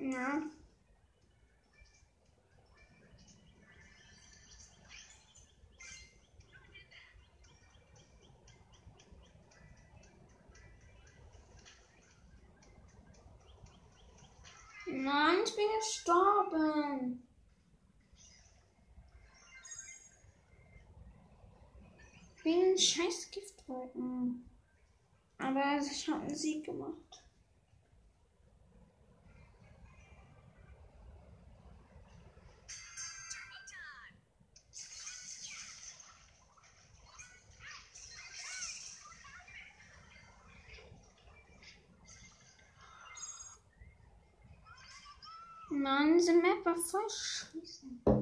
Ja. Nein, ich bin gestorben. Wegen scheiß Giftwolken. Aber ich habe einen Sieg gemacht. Mann, diese Map war voll scheiße.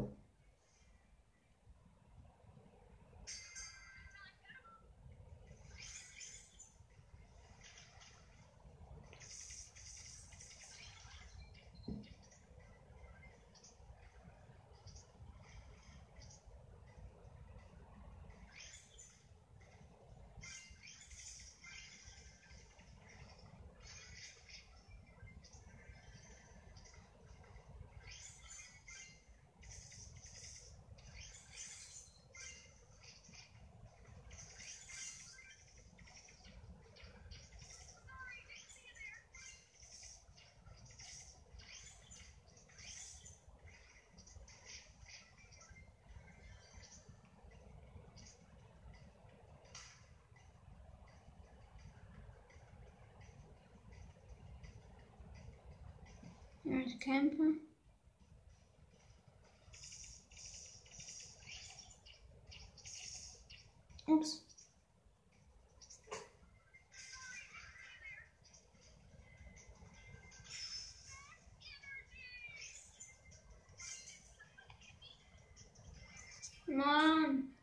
Ja, ich campe. Ups. Mann.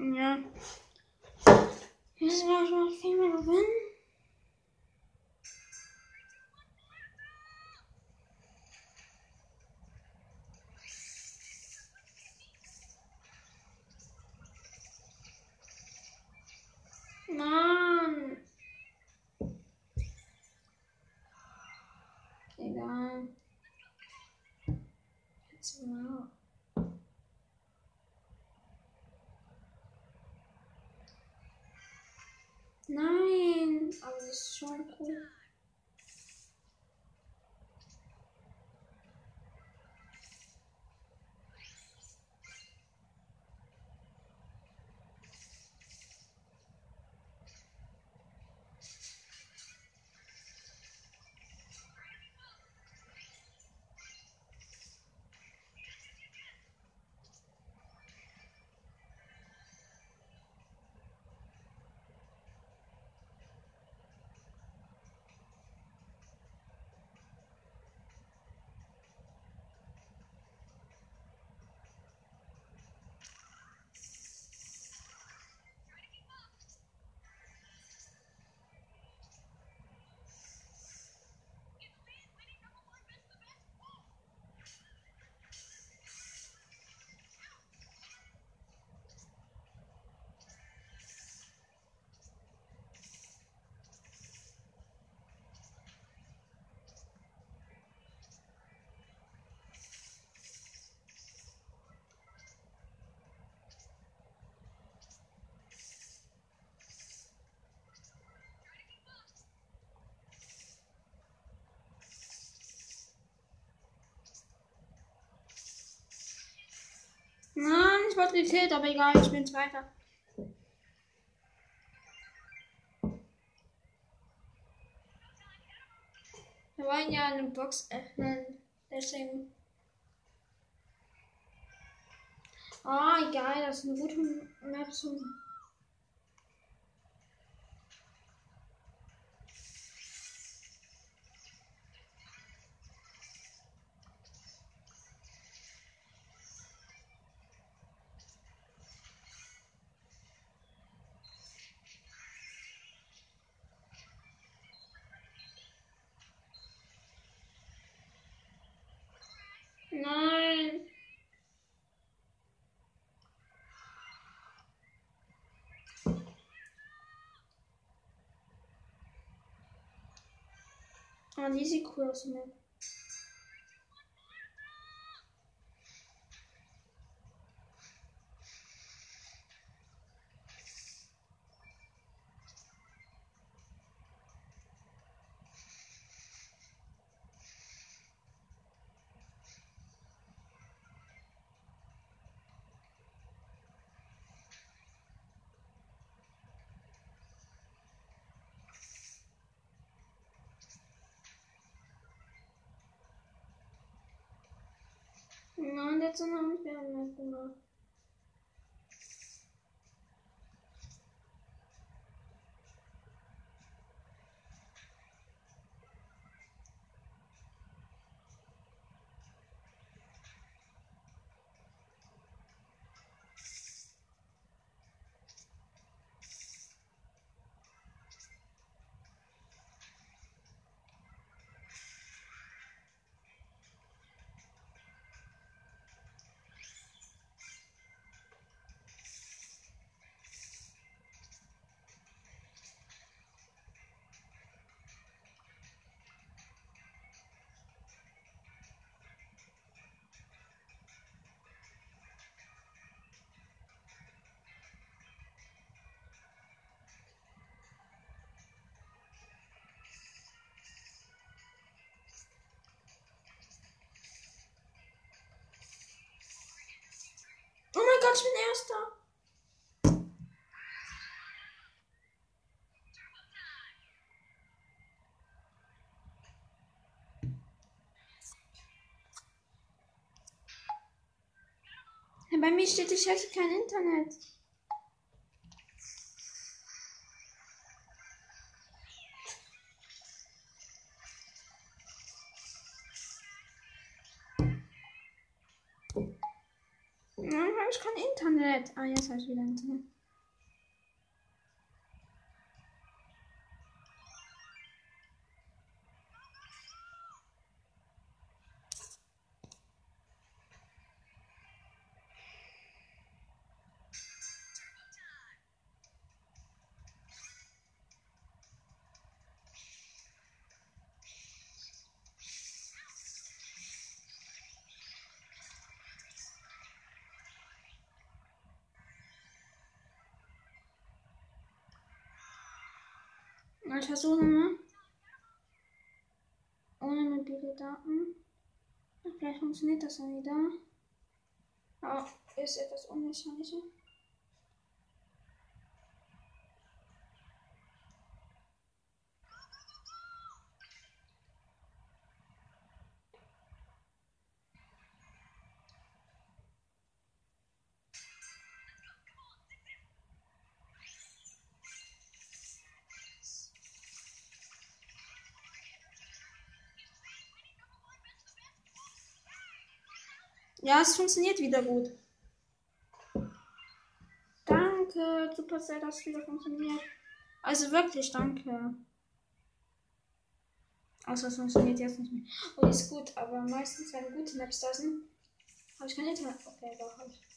Ja. Müssen wir mal viel mehr gewinnen? Ich wurde gekillt, aber egal, ich bin Zweiter. Wir wollen ja eine Box öffnen. Deswegen. Ah, oh, egal, das ist eine gute Map zum Ah, die sieht ne? Nein, jetzt haben wir mehr mein Gott, ich bin Erster. Bei mir steht, ich hätte kein Internet. Internet. Ah, jetzt habe ich wieder Internet. Versuchen wir. Ohne mobile Daten. Vielleicht funktioniert das dann wieder. Aber ist etwas unwahrscheinlicher. Ja, es funktioniert wieder gut. Danke, super sehr, dass es wieder funktioniert. Also wirklich, danke. Außer es funktioniert jetzt nicht mehr. Oh, ist gut, aber meistens, wenn gute Maps da sind, habe ich kein Internet. Okay, doch, habe ich.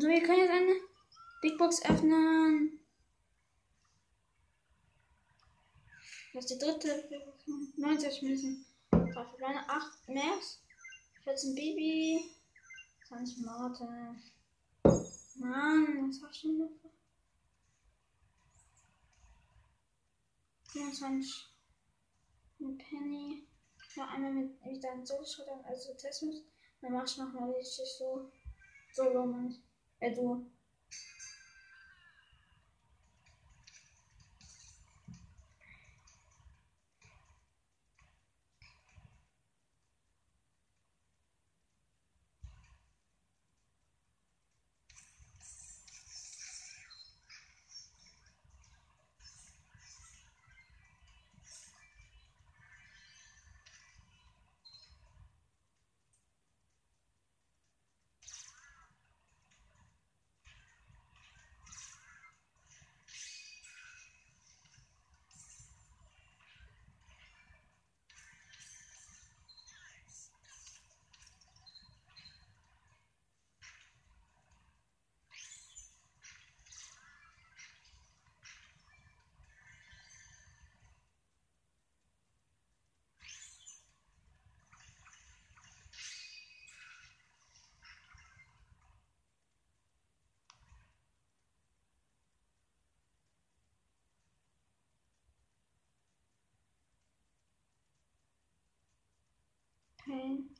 So, wir können jetzt eine Big Box öffnen. Das ist die dritte. 90 Münzen. 3 Verbleibende. 8 Max. 14 Baby. 20 Martin. Mann, was war schon noch? 25 mit Penny. Ja, einmal mit wieder ein Solo-Shotgun, also Tesmus. Dann mach ich nochmal richtig so Solo, Mann. Äh, du. Okay.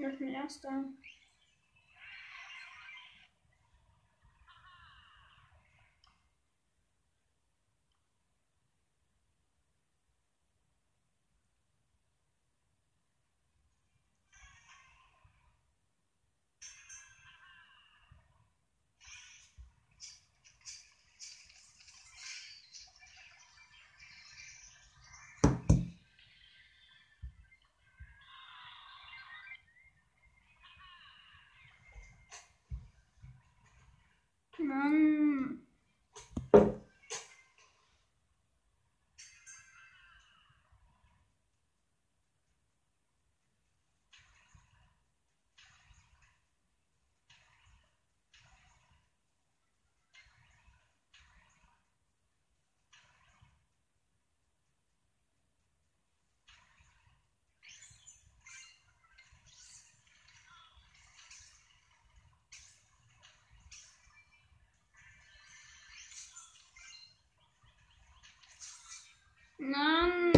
das ist Internet. Ich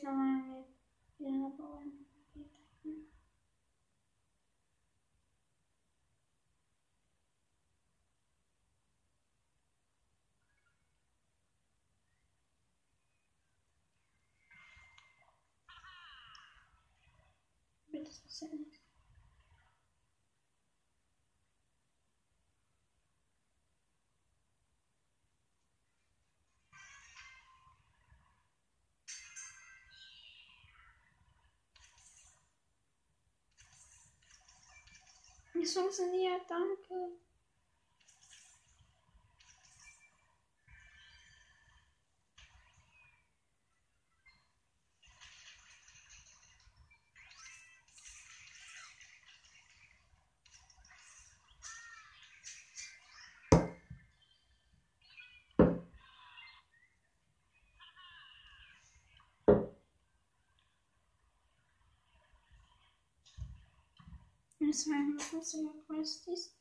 bin erster. Mann. Mann. jetzt nochmal eine ja, bauen. Das passiert nichts. Es funktioniert, danke. Das war ein großer Questies.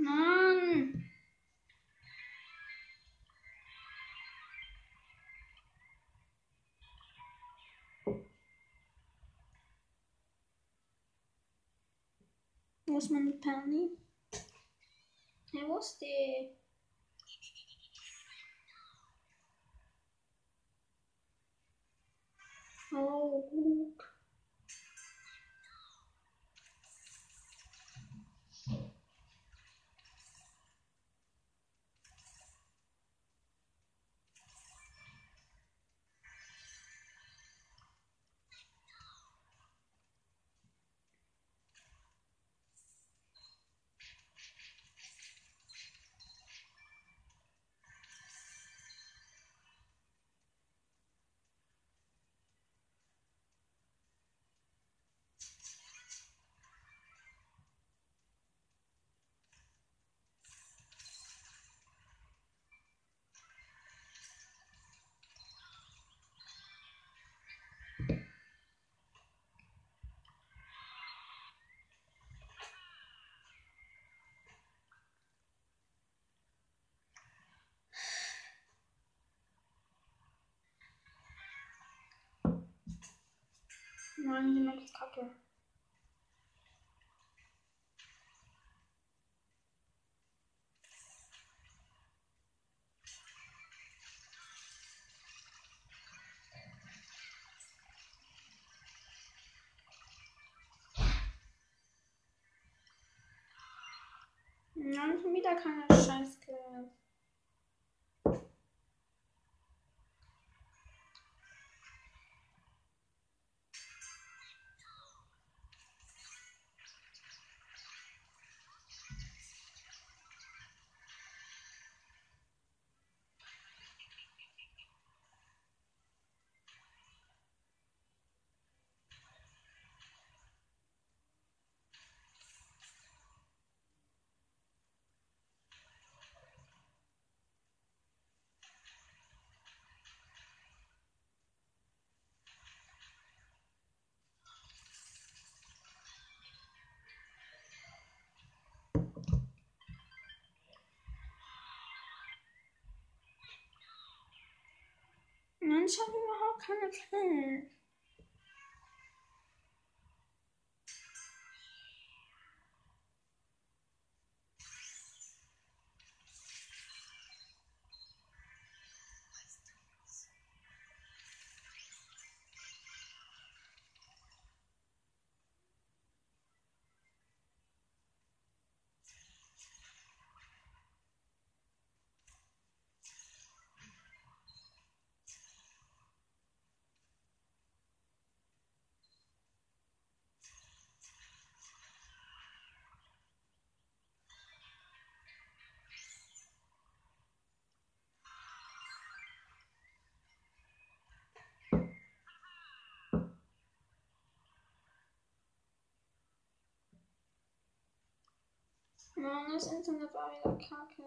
Mann! Wo ist meine Penny? Ja, wo ist die? Oh, gut. Nein, die macht Kacke. Nein, schon wieder keine Scheiße. Mann, ich habe überhaupt keine Kills. Mann, das Internet war wieder kacke.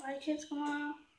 我爱吃葱啊。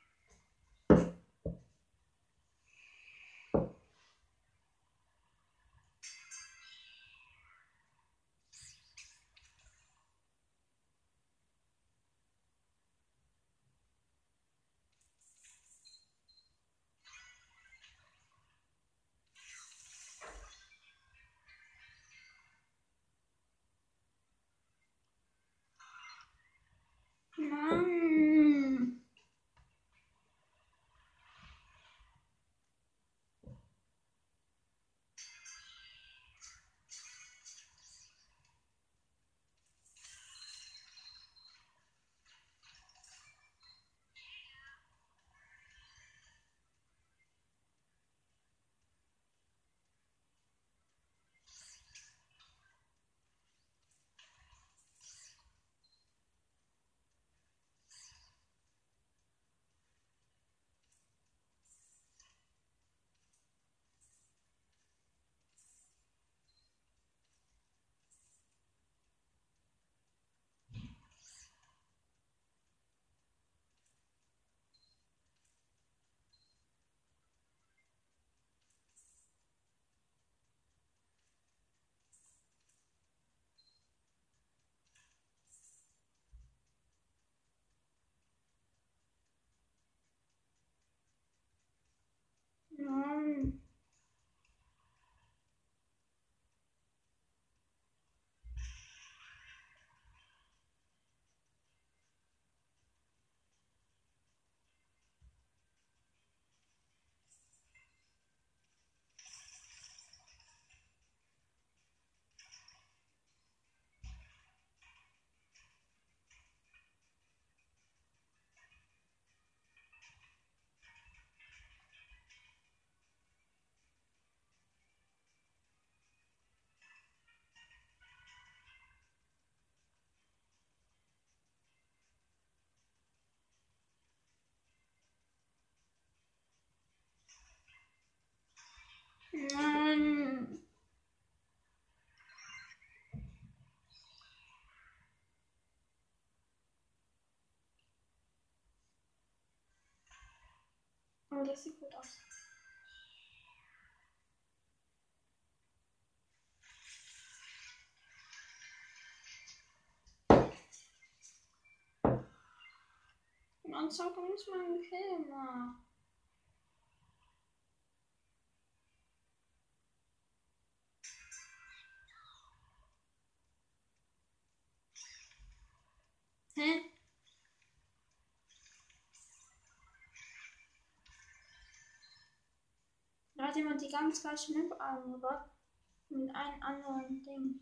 Aber das sieht gut aus. Man zockt uns mal einen Film. Hä? Da hat jemand die ganz falsche Map angebracht. Mit einem anderen Ding.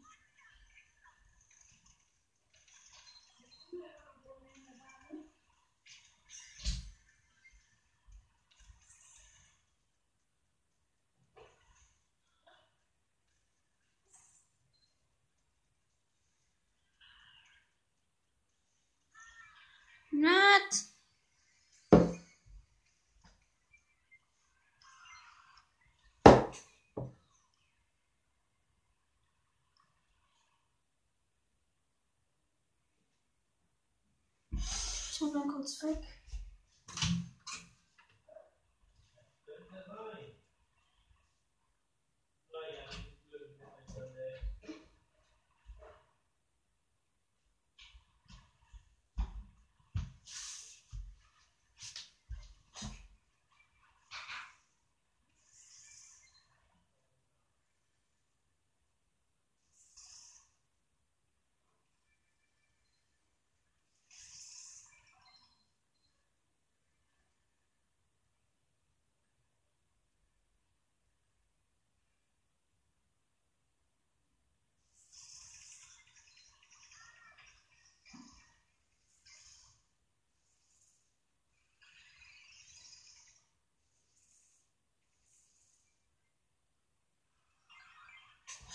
Not. Kurz weg.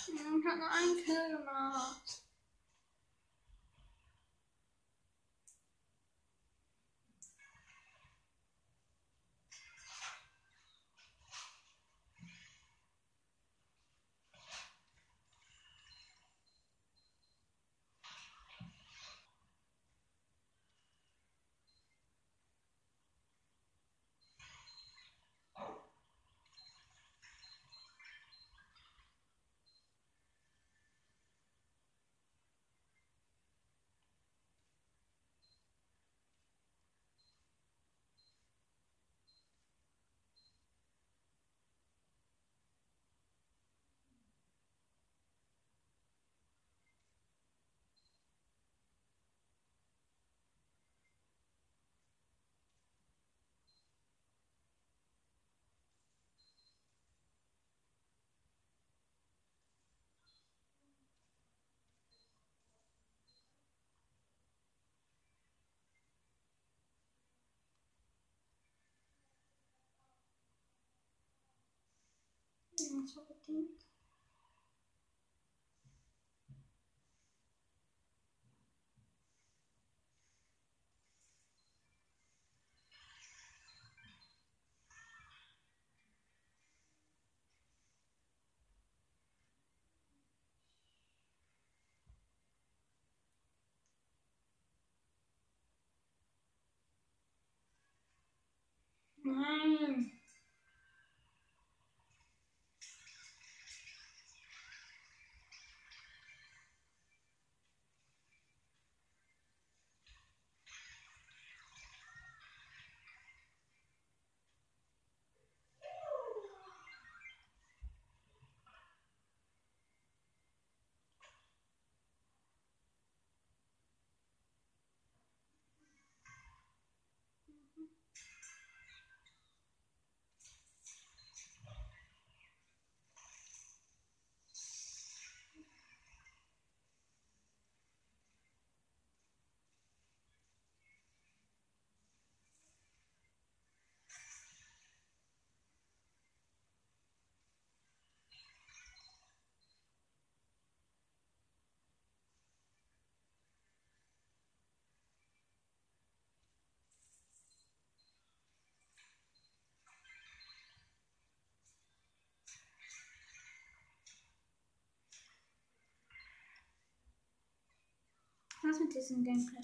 Ich hab nur einen Kill gemacht. Ja, so bedingt. Nein. Was mit diesem Gameplay?